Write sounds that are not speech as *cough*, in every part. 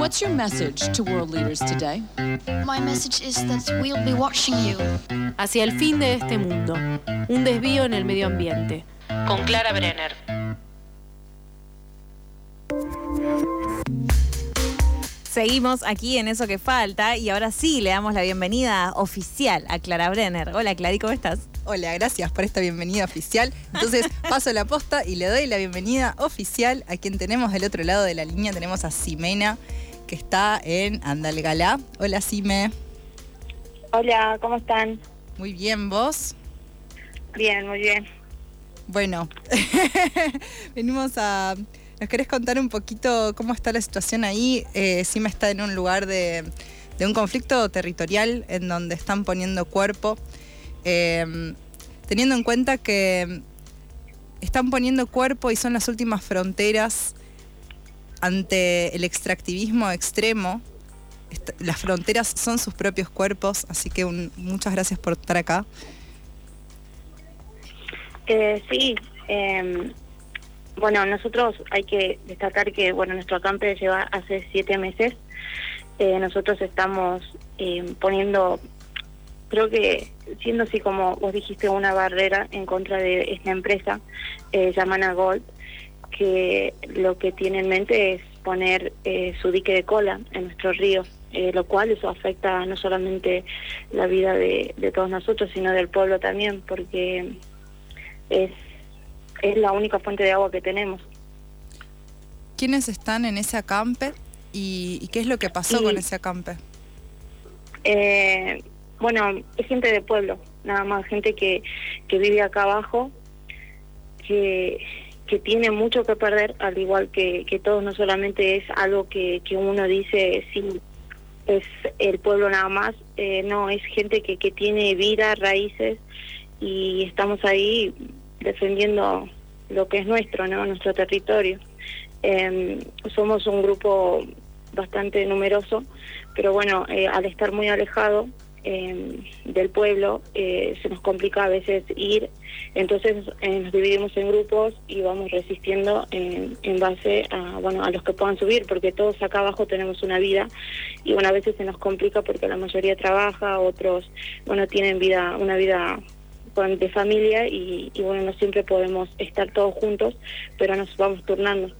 What's your message to world leaders today? My message is that we'll be watching you. Hacia el fin de este mundo. Un desvío en el medio ambiente. Con Clara Brenner. Seguimos aquí en eso que falta y ahora sí le damos la bienvenida oficial a Clara Brenner. Hola Clary, ¿cómo estás? Hola, gracias por esta bienvenida oficial. Entonces *laughs* paso la posta y le doy la bienvenida oficial a quien tenemos del otro lado de la línea. Tenemos a Simena, que está en Andalgalá. Hola Sime. Hola, ¿cómo están? Muy bien, ¿vos? Bien, muy bien. Bueno, *laughs* venimos a ¿Nos querés contar un poquito cómo está la situación ahí? Eh, Sima está en un lugar de, un conflicto territorial en donde están poniendo cuerpo, em, teniendo en cuenta que están poniendo cuerpo y son las últimas fronteras ante el extractivismo extremo. las fronteras son sus propios cuerpos, así que muchas gracias por estar acá. Eh, sí, em, bueno, nosotros hay que destacar que bueno nuestro acampe lleva hace siete meses. Eh, nosotros estamos eh, poniendo, creo que siendo así como vos dijiste, una barrera en contra de esta empresa eh, llamada Gold, que lo que tiene en mente es poner eh, su dique de cola en nuestro río, lo cual eso afecta no solamente la vida de todos nosotros, sino del pueblo también, porque es es la única fuente de agua que tenemos. ¿Quiénes están en ese acampe y, qué es lo que pasó con ese acampe? Eh, bueno, es gente de pueblo, nada más, gente que, que vive acá abajo, que, que tiene mucho que perder, al igual que, que todos, no solamente es algo que, que uno dice, sí, es el pueblo nada más, eh, no, es gente que, que tiene vida, raíces, y estamos ahí defendiendo lo que es nuestro, ¿no? nuestro territorio. Em, somos un grupo bastante numeroso, pero bueno, eh, al estar muy alejado em, del pueblo, eh, se nos complica a veces ir, entonces eh, nos dividimos en grupos y vamos resistiendo en, base a, bueno, a los que puedan subir, porque todos acá abajo tenemos una vida y bueno, a veces se nos complica porque la mayoría trabaja, otros, bueno, tienen vida, una vida de familia y, bueno, no siempre podemos estar todos juntos, pero nos vamos turnando.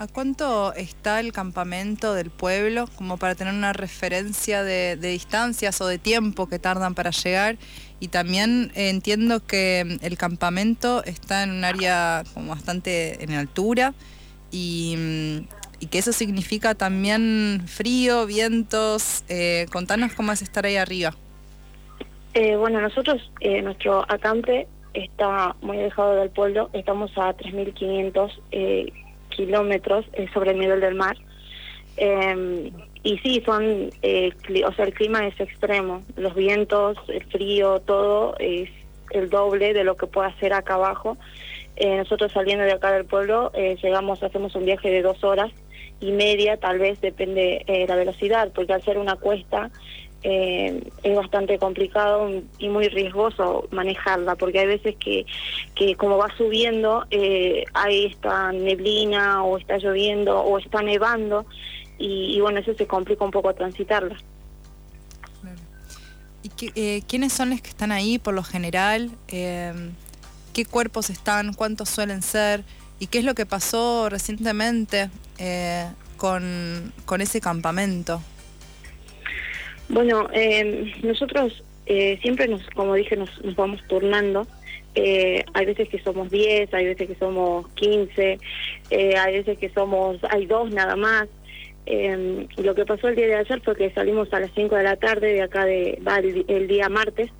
¿A cuánto está el campamento del pueblo como para tener una referencia de, distancias o de tiempo que tardan para llegar? Y también entiendo que el campamento está en un área como bastante en altura y, que eso significa también frío, vientos. Eh, contanos cómo es estar ahí arriba. Eh, bueno, nosotros, eh, nuestro acampe está muy alejado del pueblo, estamos a 3.500 eh, kilómetros eh, sobre el nivel del mar. Em, y sí, son, o sea, el clima es extremo, los vientos, el frío, todo es el doble de lo que puede hacer acá abajo. nosotros saliendo de acá del pueblo llegamos, hacemos un viaje de dos horas y media, tal vez depende de la velocidad, porque al ser una cuesta eh, es bastante complicado y muy riesgoso manejarla, porque hay veces que, que como va subiendo, eh, hay esta neblina o está lloviendo o está nevando y, bueno, eso se complica un poco transitarla. ¿Y eh, quiénes son los que están ahí por lo general? Eh, ¿Qué cuerpos están? ¿Cuántos suelen ser? ¿Y qué es lo que pasó recientemente con, con ese campamento? Bueno, eh, nosotros eh, siempre, nos, como dije, nos, vamos turnando. Eh, hay veces que somos 10, hay veces que somos 15, eh, hay veces que somos, hay dos nada más. Eh, lo que pasó el día de ayer fue que salimos a las 5 de la tarde de acá de, va, el, día martes,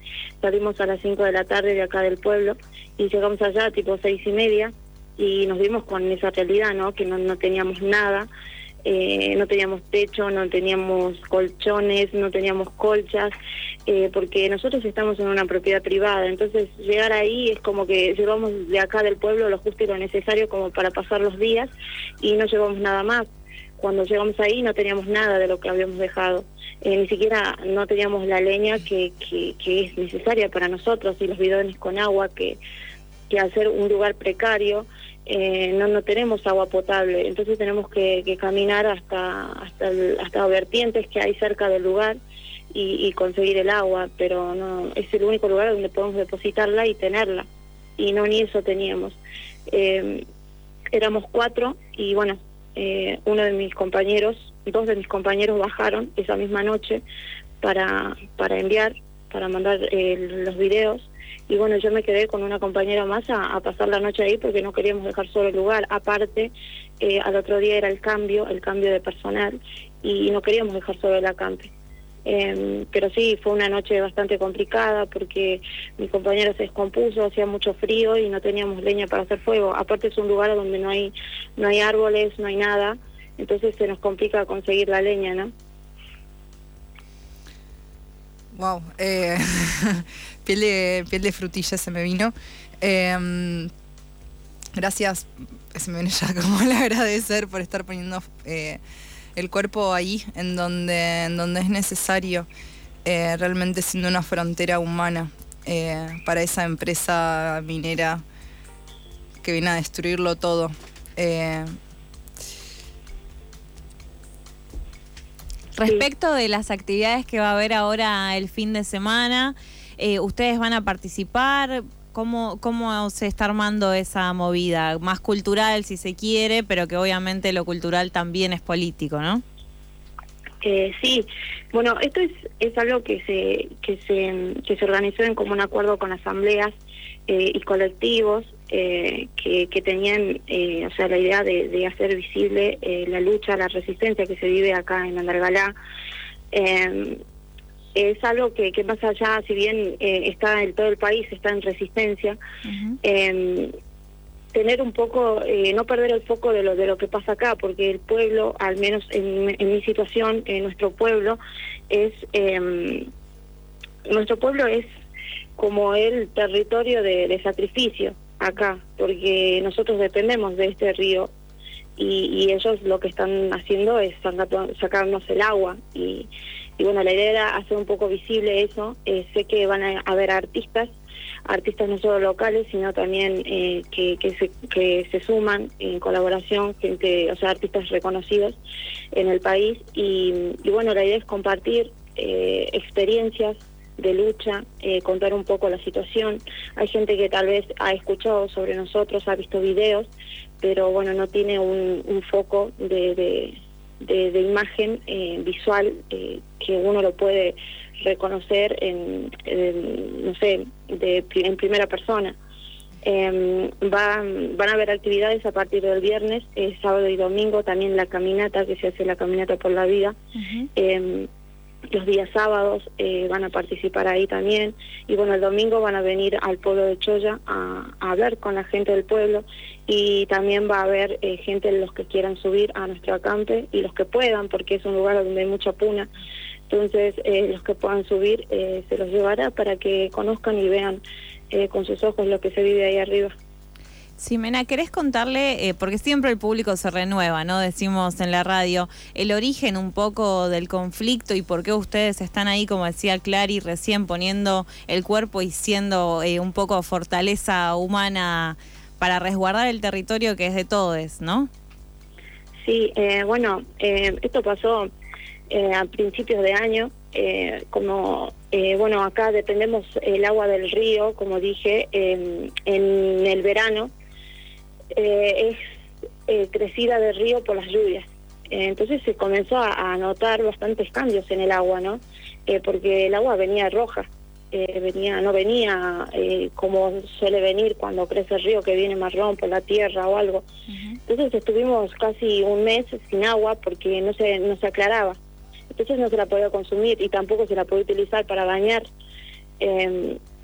salimos a las 5 de la tarde de acá del pueblo y llegamos allá tipo seis y media y nos vimos con esa realidad, ¿no? Que no, no teníamos nada. Eh, no teníamos techo, no teníamos colchones, no teníamos colchas, eh, porque nosotros estamos en una propiedad privada, entonces llegar ahí es como que llevamos de acá del pueblo lo justo y lo necesario como para pasar los días y no llevamos nada más. Cuando llegamos ahí no teníamos nada de lo que habíamos dejado, eh, ni siquiera no teníamos la leña que, que, que es necesaria para nosotros y los bidones con agua que, que al ser un lugar precario eh, no no tenemos agua potable, entonces tenemos que, caminar hasta hasta hasta vertientes que hay cerca del lugar y, conseguir el agua, pero no es el único lugar donde podemos depositarla y tenerla. Y no ni eso teníamos. Eh, éramos cuatro y bueno, eh, uno de mis compañeros, dos de mis compañeros bajaron esa misma noche para para enviar, para mandar los videos y bueno, yo me quedé con una compañera más a, pasar la noche ahí porque no queríamos dejar solo el lugar. Aparte, eh, al otro día era el cambio, el cambio de personal y no queríamos dejar solo el acampe. Eh, pero sí, fue una noche bastante complicada porque mi compañero se descompuso, hacía mucho frío y no teníamos leña para hacer fuego. Aparte es un lugar donde no hay, no hay árboles, no hay nada, entonces se nos complica conseguir la leña, ¿no? Wow, eh, *laughs* piel, de, piel de frutilla se me vino. Em, gracias, se me viene ya *laughs* como el agradecer por estar poniendo eh, el cuerpo ahí, en donde, en donde es necesario, eh, realmente siendo una frontera humana para esa empresa minera que viene a destruirlo todo. Respecto de las actividades que va a haber ahora el fin de semana, eh, ¿ustedes van a participar? ¿Cómo, ¿Cómo se está armando esa movida? Más cultural, si se quiere, pero que obviamente lo cultural también es político, ¿no? Eh, sí, bueno, esto es, es algo que se, que, se, que se organizó en común acuerdo con asambleas eh, y colectivos eh, que, que, tenían eh, o sea, la idea de, hacer visible eh, la lucha, la resistencia que se vive acá en Andargalá. Em, es algo que, que, más allá, si bien está en todo el país, está en resistencia, em, tener un poco, no perder el foco de lo, de lo que pasa acá, porque el pueblo, al menos en, en mi situación, en nuestro pueblo, es... Em, nuestro pueblo es como el territorio de sacrificio acá, porque nosotros dependemos de este río y, ellos lo que están haciendo es sacarnos el agua y, bueno, la idea era hacer un poco visible eso. Eh, sé que van a haber artistas, artistas no solo locales, sino también eh, que, que, se, que se suman en colaboración, gente, o sea, artistas reconocidos en el país y, y bueno, la idea es compartir eh, experiencias de lucha, eh, contar un poco la situación. Hay gente que tal vez ha escuchado sobre nosotros, ha visto videos, pero bueno, no tiene un, foco de, de, imagen eh, visual eh, que uno lo puede reconocer en, no sé, de, en primera persona. Eh, van, van a haber actividades a partir del viernes, sábado y domingo, también la caminata, que se hace la caminata por la vida los días sábados eh, van a participar ahí también. Y bueno el domingo van a venir al pueblo de Choya a, hablar con la gente del pueblo. Y también va a haber eh, gente los que quieran subir a nuestro acampe y los que puedan porque es un lugar donde hay mucha puna. Entonces eh, los que puedan subir se los llevará para que conozcan y vean con sus ojos lo que se vive ahí arriba. Simena, ¿querés contarle, eh, porque siempre el público se renueva, ¿no? Decimos en la radio, el origen un poco del conflicto y por qué ustedes están ahí, como decía Clary, recién poniendo el cuerpo y siendo eh, un poco fortaleza humana para resguardar el territorio que es de todos, ¿no? Sí, eh, bueno, esto pasó a principios de año, como, bueno, acá dependemos el agua del río, como dije, en el verano eh, es eh, crecida del río por las lluvias. Eh, entonces se comenzó a, notar bastantes cambios en el agua, ¿no? porque el agua venía roja, venía no venía como suele venir cuando crece el río que viene marrón por la tierra o algo. Entonces estuvimos casi un mes sin agua porque no se no se aclaraba. Entonces no se la podía consumir y tampoco se la podía utilizar para bañar.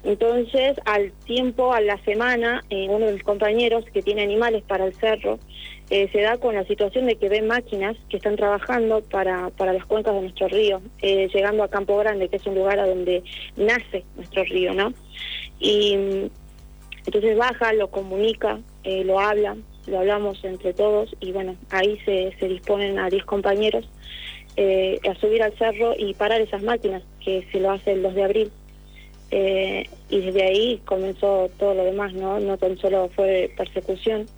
Entonces, al tiempo, a la semana, eh, uno de mis compañeros que tiene animales para el cerro eh, se da con la situación de que ve máquinas que están trabajando para, para las cuencas de nuestro río, eh, llegando a Campo Grande, que es un lugar a donde nace nuestro río, ¿no? Y entonces baja, lo comunica, lo habla, lo hablamos entre todos y bueno, ahí se, se disponen a 10 compañeros a subir al cerro y parar esas máquinas, que se lo hace el 2 de abril. Eh, y desde ahí comenzó todo lo demás, ¿no? No tan solo fue persecución,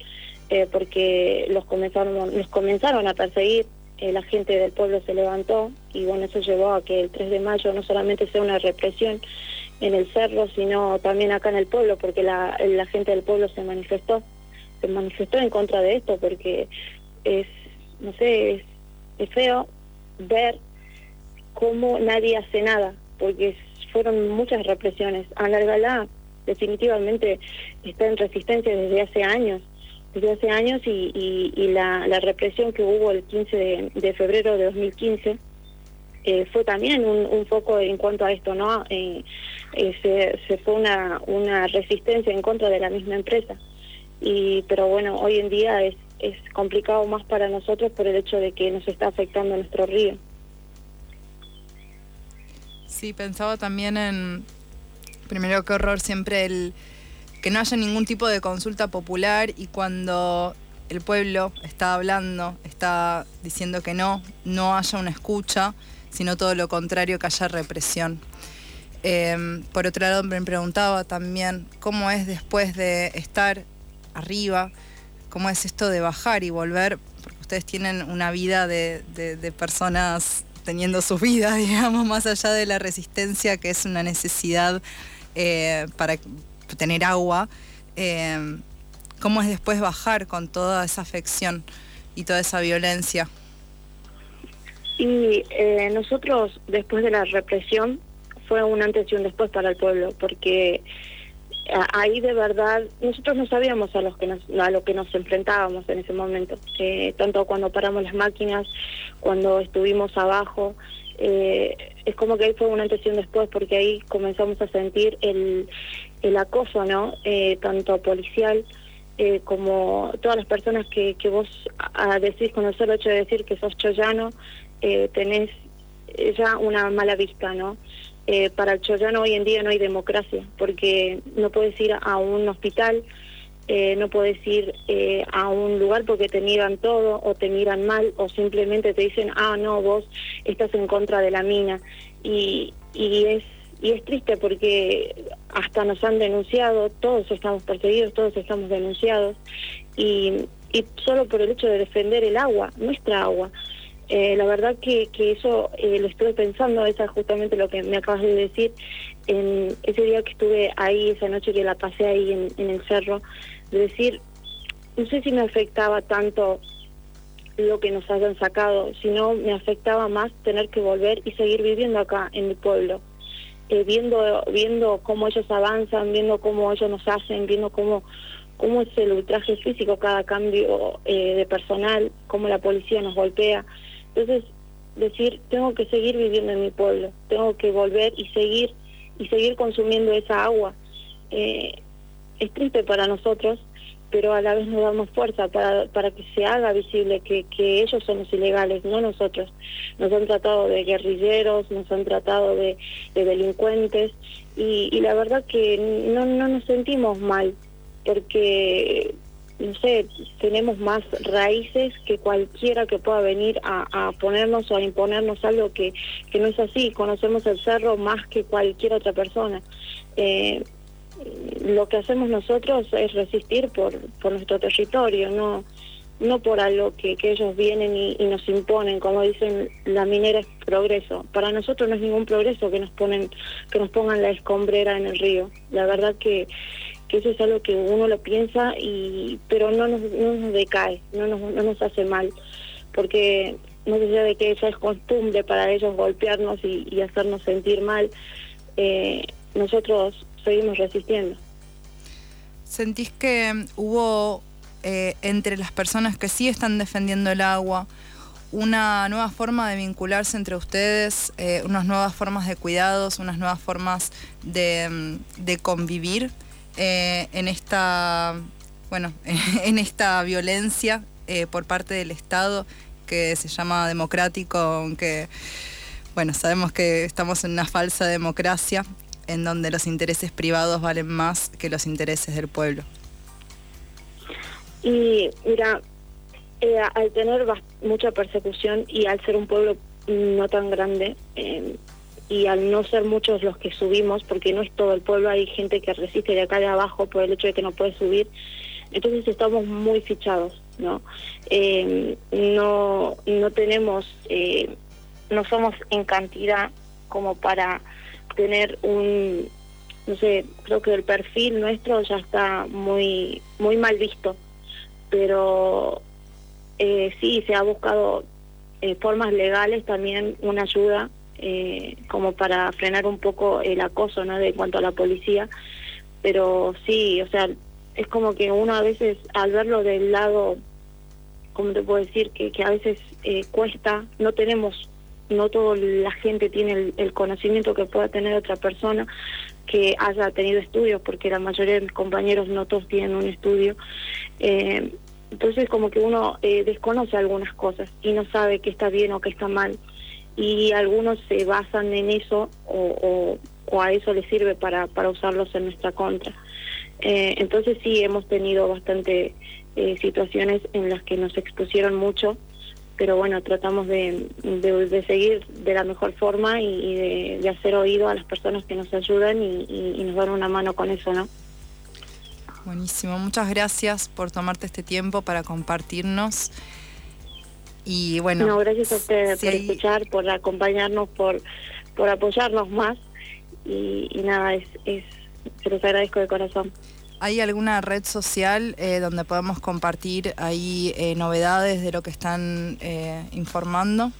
eh, porque los comenzaron, nos comenzaron a perseguir, eh, la gente del pueblo se levantó y bueno, eso llevó a que el 3 de mayo no solamente sea una represión en el cerro, sino también acá en el pueblo, porque la, gente del pueblo se manifestó, se manifestó en contra de esto, porque es, no sé, es, es feo ver cómo nadie hace nada, porque fueron muchas represiones. Alargalá definitivamente está en resistencia desde hace años, desde hace años y, la, la, represión que hubo el 15 de, febrero de 2015 eh, fue también un, un, foco en cuanto a esto, ¿no? Eh, eh, se, se, fue una, una resistencia en contra de la misma empresa. Y, pero bueno, hoy en día es, es complicado más para nosotros por el hecho de que nos está afectando nuestro río. Sí, pensaba también en, primero qué horror siempre el que no haya ningún tipo de consulta popular y cuando el pueblo está hablando, está diciendo que no, no haya una escucha, sino todo lo contrario, que haya represión. Em, por otro lado, me preguntaba también cómo es después de estar arriba, cómo es esto de bajar y volver, porque ustedes tienen una vida de, de personas teniendo sus vidas, *laughs* digamos, más allá de la resistencia, que es una necesidad eh, para tener agua. Eh, ¿Cómo es después bajar con toda esa afección y toda esa violencia? Y eh, nosotros, después de la represión, fue un antes y un después para el pueblo, porque ahí de verdad nosotros no sabíamos a, los que a lo que nos enfrentábamos en ese momento, eh, tanto cuando paramos las máquinas, cuando estuvimos abajo, eh, es como que ahí fue una antes y un después porque ahí comenzamos a sentir el, el acoso, ¿no? Eh, tanto policial como todas las personas que, que vos a, decís con el solo hecho de decir que sos chollano, tenés ya una mala vista, ¿no? Eh, para el Chollano hoy en día no hay democracia, porque no puedes ir a un hospital, eh, no puedes ir eh, a un lugar porque te miran todo o te miran mal o simplemente te dicen, ah, no, vos estás en contra de la mina. Y, y, es, y es triste porque hasta nos han denunciado, todos estamos perseguidos, todos estamos denunciados, y, y solo por el hecho de defender el agua, nuestra agua. Eh, la verdad que, que eso eh, lo estuve pensando, esa es justamente lo que me acabas de decir, en ese día que estuve ahí, esa noche que la pasé ahí en, en el cerro, de decir, no sé si me afectaba tanto lo que nos hayan sacado, sino me afectaba más tener que volver y seguir viviendo acá en mi pueblo, eh, viendo viendo cómo ellos avanzan, viendo cómo ellos nos hacen, viendo cómo cómo es el ultraje físico, cada cambio eh, de personal, cómo la policía nos golpea. Entonces, decir, tengo que seguir viviendo en mi pueblo, tengo que volver y seguir y seguir consumiendo esa agua. Eh, es triste para nosotros, pero a la vez nos damos fuerza para, para que se haga visible que, que ellos son los ilegales, no nosotros. Nos han tratado de guerrilleros, nos han tratado de, de delincuentes y, y la verdad que no, no nos sentimos mal porque no sé, tenemos más raíces que cualquiera que pueda venir a, ponernos o a imponernos algo que, que no es así. Conocemos el cerro más que cualquier otra persona. Eh, lo que hacemos nosotros es resistir por, por nuestro territorio, no no por algo que, que ellos vienen y, y, nos imponen, como dicen, la minera es progreso. Para nosotros no es ningún progreso que nos ponen, que nos pongan la escombrera en el río. La verdad que que eso es algo que uno lo piensa y pero no nos, no nos decae, no nos, no nos hace mal, porque no sé de que esa es costumbre para ellos golpearnos y, hacernos sentir mal, eh, nosotros seguimos resistiendo. ¿Sentís que hubo eh, entre las personas que sí están defendiendo el agua una nueva forma de vincularse entre ustedes, eh, unas nuevas formas de cuidados, unas nuevas formas de, de convivir? Eh, en esta bueno *laughs* en esta violencia eh, por parte del Estado que se llama democrático, aunque bueno sabemos que estamos en una falsa democracia en donde los intereses privados valen más que los intereses del pueblo. Y mira, eh, al tener mucha persecución y al ser un pueblo no tan grande, y al no ser muchos los que subimos, porque no es todo el pueblo, hay gente que resiste de acá de abajo por el hecho de que no puede subir, Entonces estamos muy fichados, ¿no? Eh, no, no tenemos, eh, no somos en cantidad como para tener un, no sé, creo que el perfil nuestro ya está muy, muy mal visto, pero eh, sí se ha buscado eh, formas legales también una ayuda eh, como para frenar un poco el acoso, ¿no? De cuanto a la policía, pero sí, o sea, es como que uno a veces al verlo del lado, como te puedo decir, que, a veces eh, cuesta, no tenemos, no toda la gente tiene el, conocimiento que pueda tener otra persona que haya tenido estudios, porque la mayoría de mis compañeros no todos tienen un estudio. Eh, entonces como que uno eh, desconoce algunas cosas y no sabe qué está bien o qué está mal y algunos se basan en eso o, o, a eso les sirve para, para usarlos en nuestra contra. Eh, entonces sí hemos tenido bastante eh, situaciones en las que nos expusieron mucho, pero bueno, tratamos de, de, seguir de la mejor forma y, de, hacer oído a las personas que nos ayudan y, y nos dan una mano con eso, ¿no? Buenísimo, muchas gracias por tomarte este tiempo para compartirnos. Y bueno. No, gracias a ustedes por escuchar, por acompañarnos, por, por apoyarnos más. Y, nada, es, es, se los agradezco de corazón. ¿Hay alguna red social eh, donde podemos compartir ahí eh, novedades de lo que están eh, informando?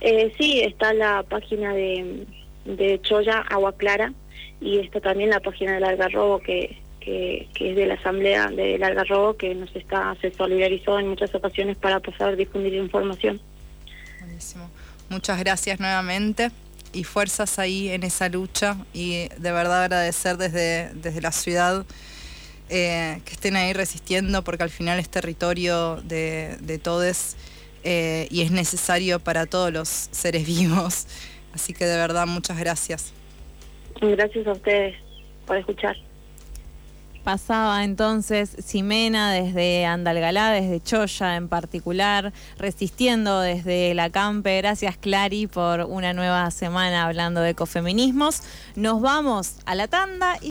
Eh, sí, está la página de, de Choya, Agua Clara, y está también la página del Algarrobo que, que, es de la Asamblea del Algarrobo, que nos está, se solidarizó en muchas ocasiones para pasar, difundir información. Buenísimo. Muchas gracias nuevamente y fuerzas ahí en esa lucha y de verdad agradecer desde, desde la ciudad eh, que estén ahí resistiendo porque al final es territorio de, de todos eh, y es necesario para todos los seres *laughs* vivos. Así que de verdad muchas gracias. Gracias a ustedes por escuchar. Pasaba entonces Ximena desde Andalgalá, desde Choya en particular, resistiendo desde la Campe. Gracias Clary por una nueva semana hablando de ecofeminismos. Nos vamos a la tanda. Y